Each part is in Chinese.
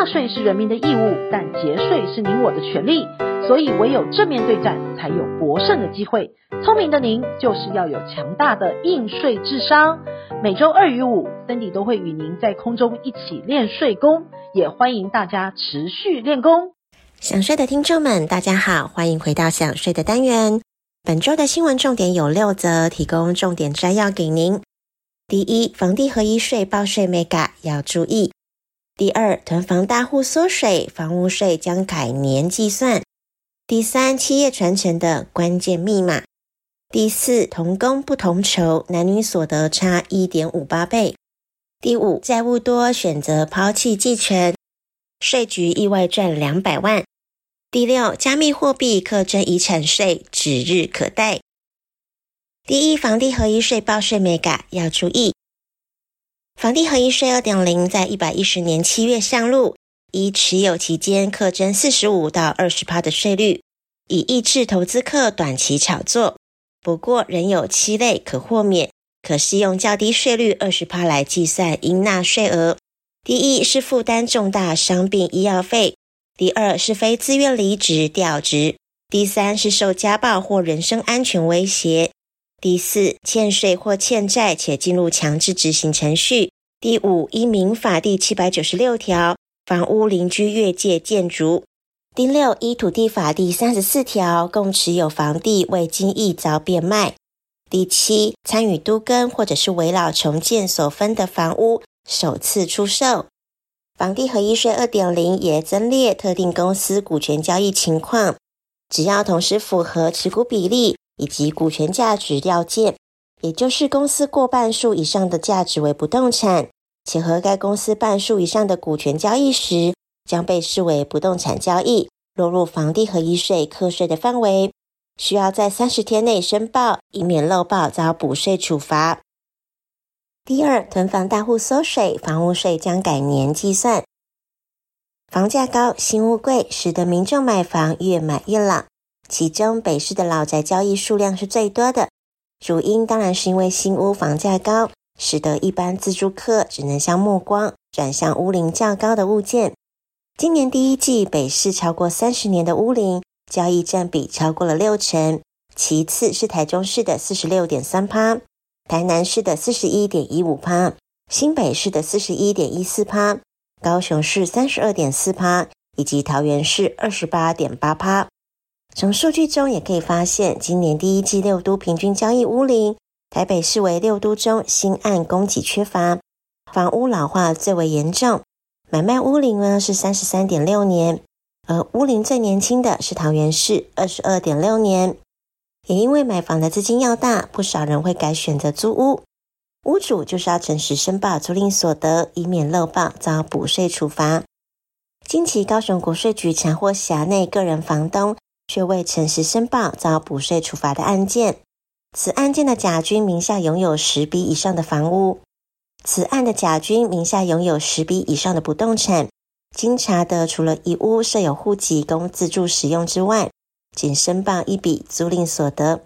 纳税是人民的义务，但节税是您我的权利。所以唯有正面对战，才有博胜的机会。聪明的您，就是要有强大的应税智商。每周二与五，Cindy 都会与您在空中一起练税功，也欢迎大家持续练功。想税的听众们，大家好，欢迎回到想税的单元。本周的新闻重点有六则，提供重点摘要给您。第一，房地合一税报税眉角要注意。第二，囤房大户缩水，房屋税将改年计算。第三，企业传承的关键密码。第四，同工不同酬，男女所得差一点五八倍。第五，债务多选择抛弃继承，税局意外赚两百万。第六，加密货币课征遗产税指日可待。第一，房地合一税报税眉角要注意，房地合一税二点零在一百一十年七月上路。依持有期间课征四十五到二十趴的税率，以抑制投资客短期炒作。不过仍有七类可豁免，可适用较低税率二十趴来计算应纳税额。第一是负担重大伤病医药费；第二是非自愿离职调职；第三是受家暴或人身安全威胁；第四欠税或欠债且进入强制执行程序；第五依民法第七百九十六条。房屋邻居越界建筑。第六，依土地法第三十四条，共持有房地未经意遭变卖。第七，参与都更或者是危老重建所分的房屋首次出售。房地合一税二点零也增列特定公司股权交易情况，只要同时符合持股比例以及股权价值要件，也就是公司过半数以上的价值为不动产。且和该公司半数以上的股权交易时，将被视为不动产交易，落入房地合一税课税的范围，需要在三十天内申报，以免漏报遭补税处罚。第二，囤房大户缩水，房屋税将改年计算。房价高，新屋贵，使得民众买房越买越老。其中，北市的老宅交易数量是最多的，主因当然是因为新屋房价高。使得一般自住客只能将目光转向屋龄较高的物件。今年第一季，北市超过三十年的屋龄交易占比超过了六成，其次是台中市的四十六点三趴，台南市的四十一点一五趴，新北市的四十一点一四趴，高雄市三十二点四趴，以及桃园市二十八点八趴。从数据中也可以发现，今年第一季六都平均交易屋龄。台北市为六都中新案供给缺乏，房屋老化最为严重。买卖屋龄呢是三十三点六年，而屋龄最年轻的是桃园市二十二点六年。也因为买房的资金要大，不少人会改选择租屋。屋主就是要诚实申报租赁所得，以免漏报遭补税处罚。近期高雄国税局查获辖内个人房东却未诚实申报遭补税处罚的案件。此案件的甲君名下拥有十笔以上的房屋，此案的甲君名下拥有十笔以上的不动产。经查得，除了一屋设有户籍供自住使用之外，仅申报一笔租赁所得。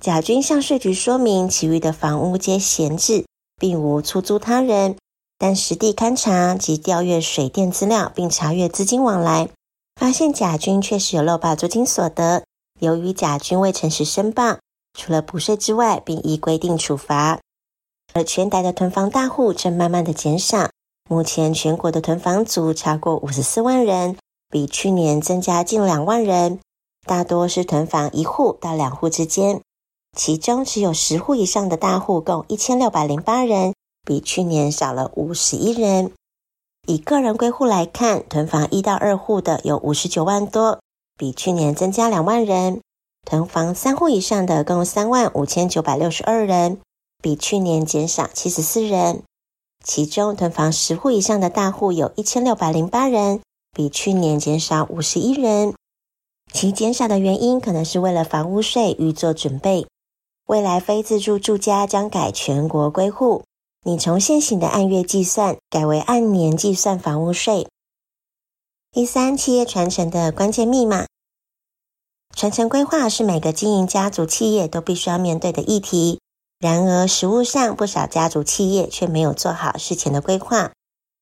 甲君向税局说明，其余的房屋皆闲置，并无出租他人。但实地勘查及调阅水电资料，并查阅资金往来，发现甲君确实有漏报租金所得。由于甲君未诚实申报。除了补税之外，并依规定处罚。而全台的囤房大户正慢慢的减少，目前全国的囤房族超过五十四万人，比去年增加近两万人。大多是囤房一户到两户之间，其中只有十户以上的大户共一千六百零八人，比去年少了五十一人。以个人归户来看，囤房一到二户的有五十九万多，比去年增加两万人。囤房三户以上的共三万五千九百六十二人，比去年减少七十四人。其中囤房十户以上的大户有一千六百零八人，比去年减少五十一人。其减少的原因可能是为了房屋税预做准备。未来非自住住家将改全国归户，你从现行的按月计算改为按年计算房屋税。第三，企业传承的关键密码。传承规划是每个经营家族企业都必须要面对的议题。然而，实务上不少家族企业却没有做好事前的规划，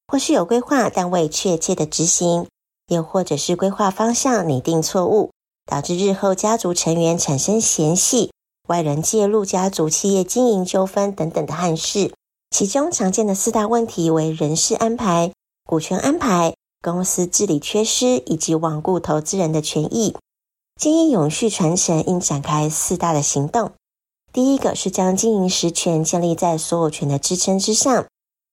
或是有规划但未确切的执行，又或者是规划方向拟定错误，导致日后家族成员产生嫌隙、外人介入家族企业经营纠纷等等的憾事。其中常见的四大问题为人事安排、股权安排。公司治理缺失以及罔顾投资人的权益，经营永续传承应展开四大的行动。第一个是将经营实权建立在所有权的支撑之上，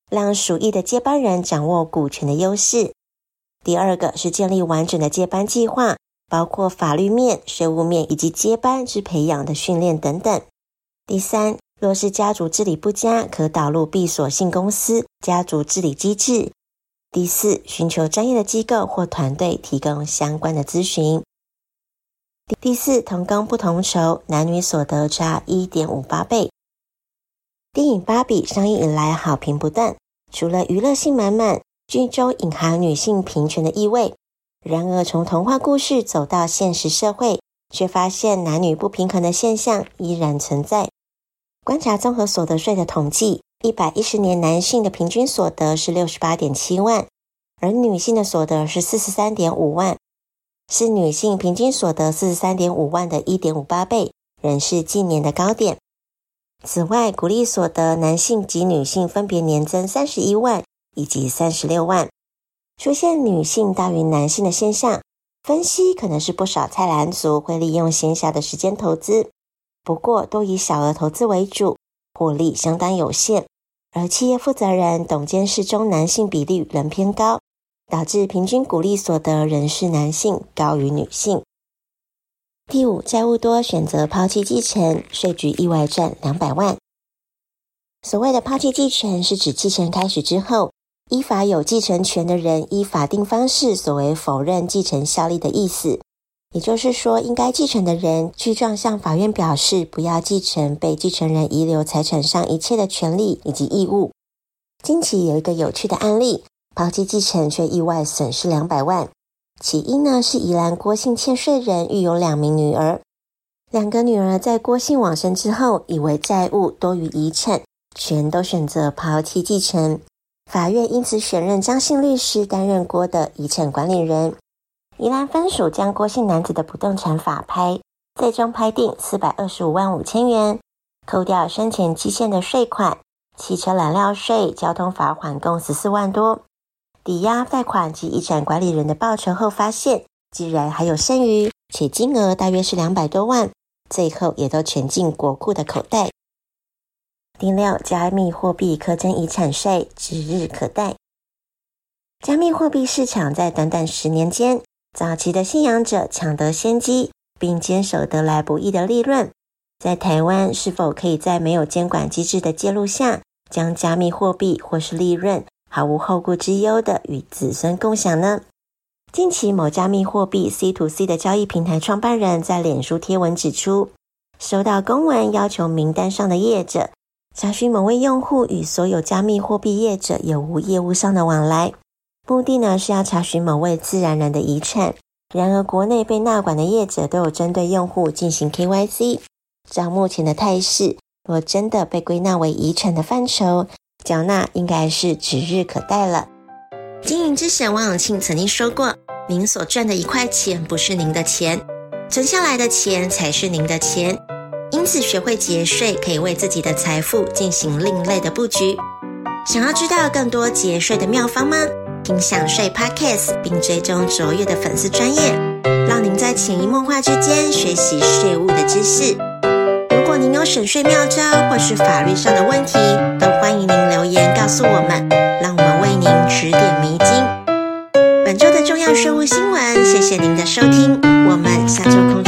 让属意的接班人掌握股权的优势。第二个是建立完整的接班计划，包括法律面、税务面以及接班之培养的训练等等。第三，若是家族治理不佳，可导入闭锁性公司家族治理机制。第四，寻求专业的机构或团队提供相关的咨询。第四，同工不同酬，男女所得差一点五八倍。电影《芭比》上映以来好评不断，除了娱乐性满满，剧中隐含女性平权的意味。然而，从童话故事走到现实社会，却发现男女不平衡的现象依然存在。观察综合所得税的统计。一百一十年，男性的平均所得是六十八点七万，而女性的所得是四十三点五万，是女性平均所得四十三点五万的一点五八倍，仍是近年的高点。此外，鼓励所得，男性及女性分别年增三十一万以及三十六万，出现女性大于男性的现象。分析可能是不少菜篮族会利用闲暇的时间投资，不过都以小额投资为主，获利相当有限。而企业负责人、董监事中男性比例仍偏高，导致平均股利所得仍是男性高于女性。第五，债务多选择抛弃继承，税局意外赚两百万。所谓的抛弃继承，是指继承开始之后，依法有继承权的人依法定方式所为否认继承效力的意思。也就是说，应该继承的人具状向法院表示不要继承被继承人遗留财产上一切的权利以及义务。近期有一个有趣的案例，抛弃继承却意外损失两百万。起因呢是宜兰郭姓欠税人育有两名女儿，两个女儿在郭姓往生之后，以为债务多于遗产，全都选择抛弃继承。法院因此选任张姓律师担任郭的遗产管理人。宜兰分署将郭姓男子的不动产法拍，最终拍定四百二十五万五千元，扣掉生前积欠的税款、汽车燃料税、交通罚款共十四万多，抵押贷款及遗产管理人的报酬后，发现竟然还有剩余，且金额大约是两百多万，最后也都全进国库的口袋。第六，加密货币课征遗产税指日可待。加密货币市场在短短十年间。早期的信仰者抢得先机，并坚守得来不易的利润，在台湾是否可以在没有监管机制的介入下，将加密货币或是利润毫无后顾之忧的与子孙共享呢？近期某加密货币 C to C 的交易平台创办人在脸书贴文指出，收到公文要求名单上的业者查询某位用户与所有加密货币业者有无业务上的往来。目的呢是要查询某位自然人的遗产。然而，国内被纳管的业者都有针对用户进行 KYC。照目前的态势，若真的被归纳为遗产的范畴，缴纳应该是指日可待了。经营之神王永庆曾经说过：“您所赚的一块钱不是您的钱，存下来的钱才是您的钱。”因此，学会节税可以为自己的财富进行另类的布局。想要知道更多节税的妙方吗？听享税 Podcast，并追踪卓越的粉丝专业，让您在潜移默化之间学习税务的知识。如果您有省税妙招或是法律上的问题，都欢迎您留言告诉我们，让我们为您指点迷津。本周的重要税务新闻，谢谢您的收听，我们下周空。